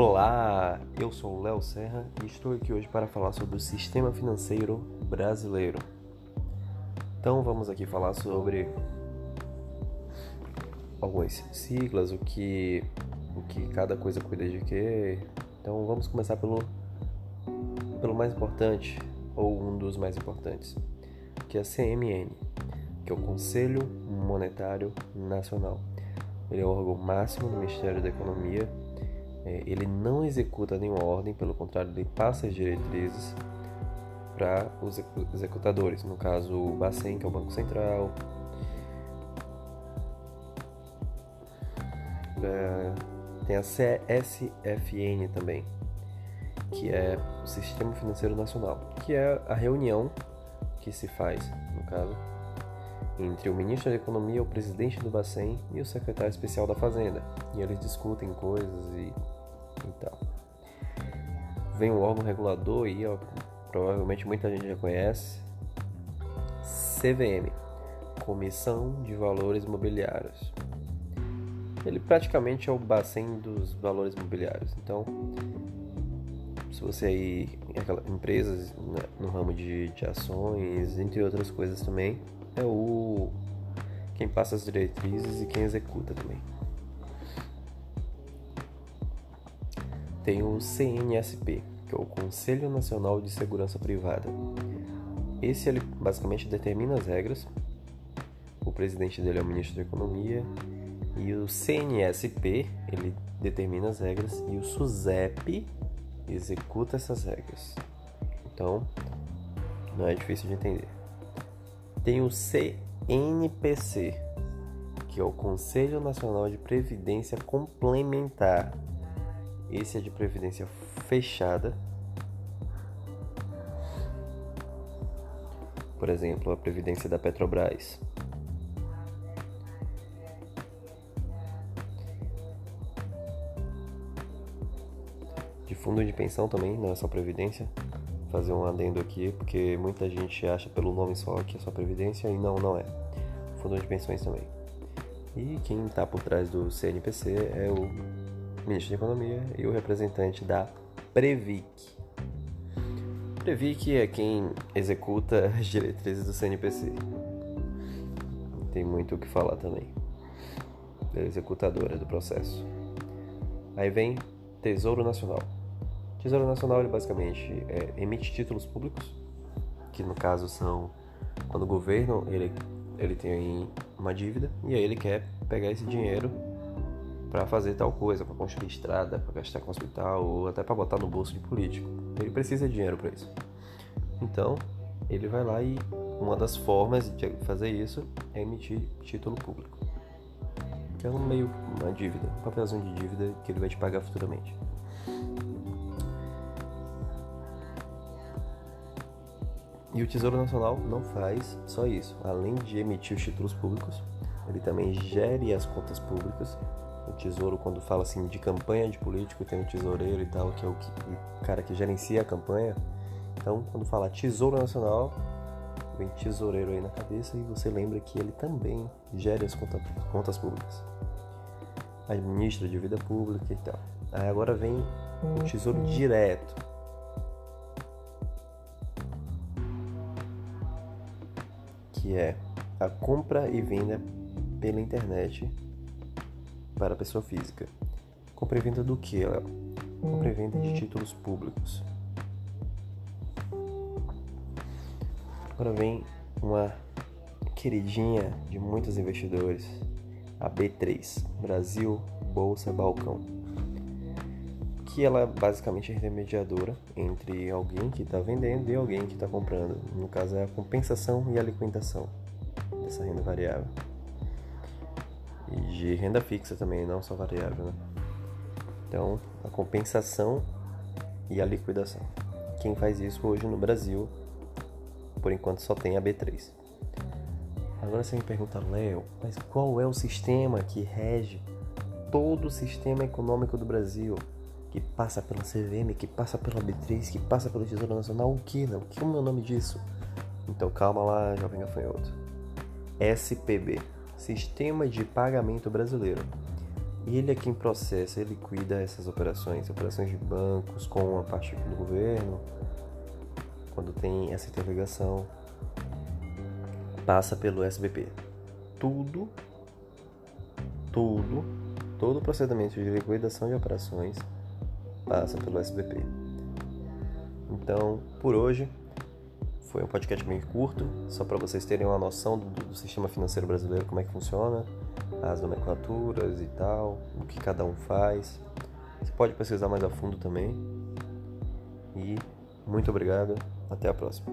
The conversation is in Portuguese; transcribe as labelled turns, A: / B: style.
A: Olá, eu sou o Léo Serra e estou aqui hoje para falar sobre o sistema financeiro brasileiro. Então vamos aqui falar sobre algumas siglas, o que, o que cada coisa cuida de quê. Então vamos começar pelo, pelo mais importante, ou um dos mais importantes, que é a CMN, que é o Conselho Monetário Nacional. Ele é o órgão máximo do Ministério da Economia ele não executa nenhuma ordem, pelo contrário, ele passa as diretrizes para os executadores, no caso o Bacen, que é o Banco Central, é, tem a CSFN também, que é o Sistema Financeiro Nacional, que é a reunião que se faz, no caso, entre o ministro da Economia, o presidente do Bacen e o secretário especial da Fazenda. E eles discutem coisas e então, vem o órgão regulador aí, ó, provavelmente muita gente já conhece, CVM, Comissão de Valores Mobiliários. Ele praticamente é o bacen dos valores mobiliários. Então, se você aí empresas né, no ramo de, de ações, entre outras coisas também, é o quem passa as diretrizes e quem executa também. tem o CNSP, que é o Conselho Nacional de Segurança Privada. Esse ele basicamente determina as regras. O presidente dele é o ministro da Economia e o CNSP ele determina as regras e o SUSEP executa essas regras. Então, não é difícil de entender. Tem o CNPC, que é o Conselho Nacional de Previdência Complementar. Esse é de previdência fechada. Por exemplo, a previdência da Petrobras. De fundo de pensão também, não é só previdência. Fazer um adendo aqui, porque muita gente acha pelo nome só que é só previdência e não, não é. Fundo de pensões também. E quem está por trás do CNPC é o ministro da Economia, e o representante da Previc. Previc é quem executa as diretrizes do CNPC. Tem muito o que falar também. É executadora do processo. Aí vem Tesouro Nacional. Tesouro Nacional ele basicamente é, emite títulos públicos, que no caso são quando o governo ele, ele tem uma dívida e aí ele quer pegar esse dinheiro para fazer tal coisa, para construir estrada, para gastar com hospital ou até para botar no bolso de político. Ele precisa de dinheiro para isso. Então, ele vai lá e uma das formas de fazer isso é emitir título público. Que é um meio uma dívida, um papelzinho de dívida que ele vai te pagar futuramente. E o Tesouro Nacional não faz só isso. Além de emitir os títulos públicos, ele também gere as contas públicas o tesouro, quando fala assim de campanha de político, tem o tesoureiro e tal, que é o, que, o cara que gerencia a campanha. Então, quando fala Tesouro Nacional, vem tesoureiro aí na cabeça e você lembra que ele também gere as conta, contas públicas. Administra de vida pública e tal. Aí agora vem o tesouro direto. Que é a compra e venda pela internet para a pessoa física. Compra e venda do que, Léo? Compra e venda de títulos públicos. Agora vem uma queridinha de muitos investidores, a B3, Brasil Bolsa Balcão, que ela é basicamente intermediadora entre alguém que está vendendo e alguém que está comprando. No caso é a compensação e a liquidação dessa renda variável e de renda fixa também, não só variável. Né? Então, a compensação e a liquidação. Quem faz isso hoje no Brasil, por enquanto, só tem a B3. Agora você me pergunta, Léo, mas qual é o sistema que rege todo o sistema econômico do Brasil? Que passa pela CVM, que passa pela B3, que passa pelo Tesouro Nacional? O que, Léo? O que é o meu nome disso? Então calma lá, jovem gafanhoto. SPB. Sistema de Pagamento Brasileiro. Ele é quem processa, ele cuida essas operações, operações de bancos com a parte do governo, quando tem essa interligação, passa pelo SBP. Tudo, tudo, todo o procedimento de liquidação de operações passa pelo SBP. Então, por hoje, foi um podcast meio curto, só para vocês terem uma noção do, do, sistema financeiro brasileiro, como é que funciona, as nomenclaturas e tal, o que cada um faz. Você pode pesquisar mais a fundo também. E muito obrigado, até a próxima.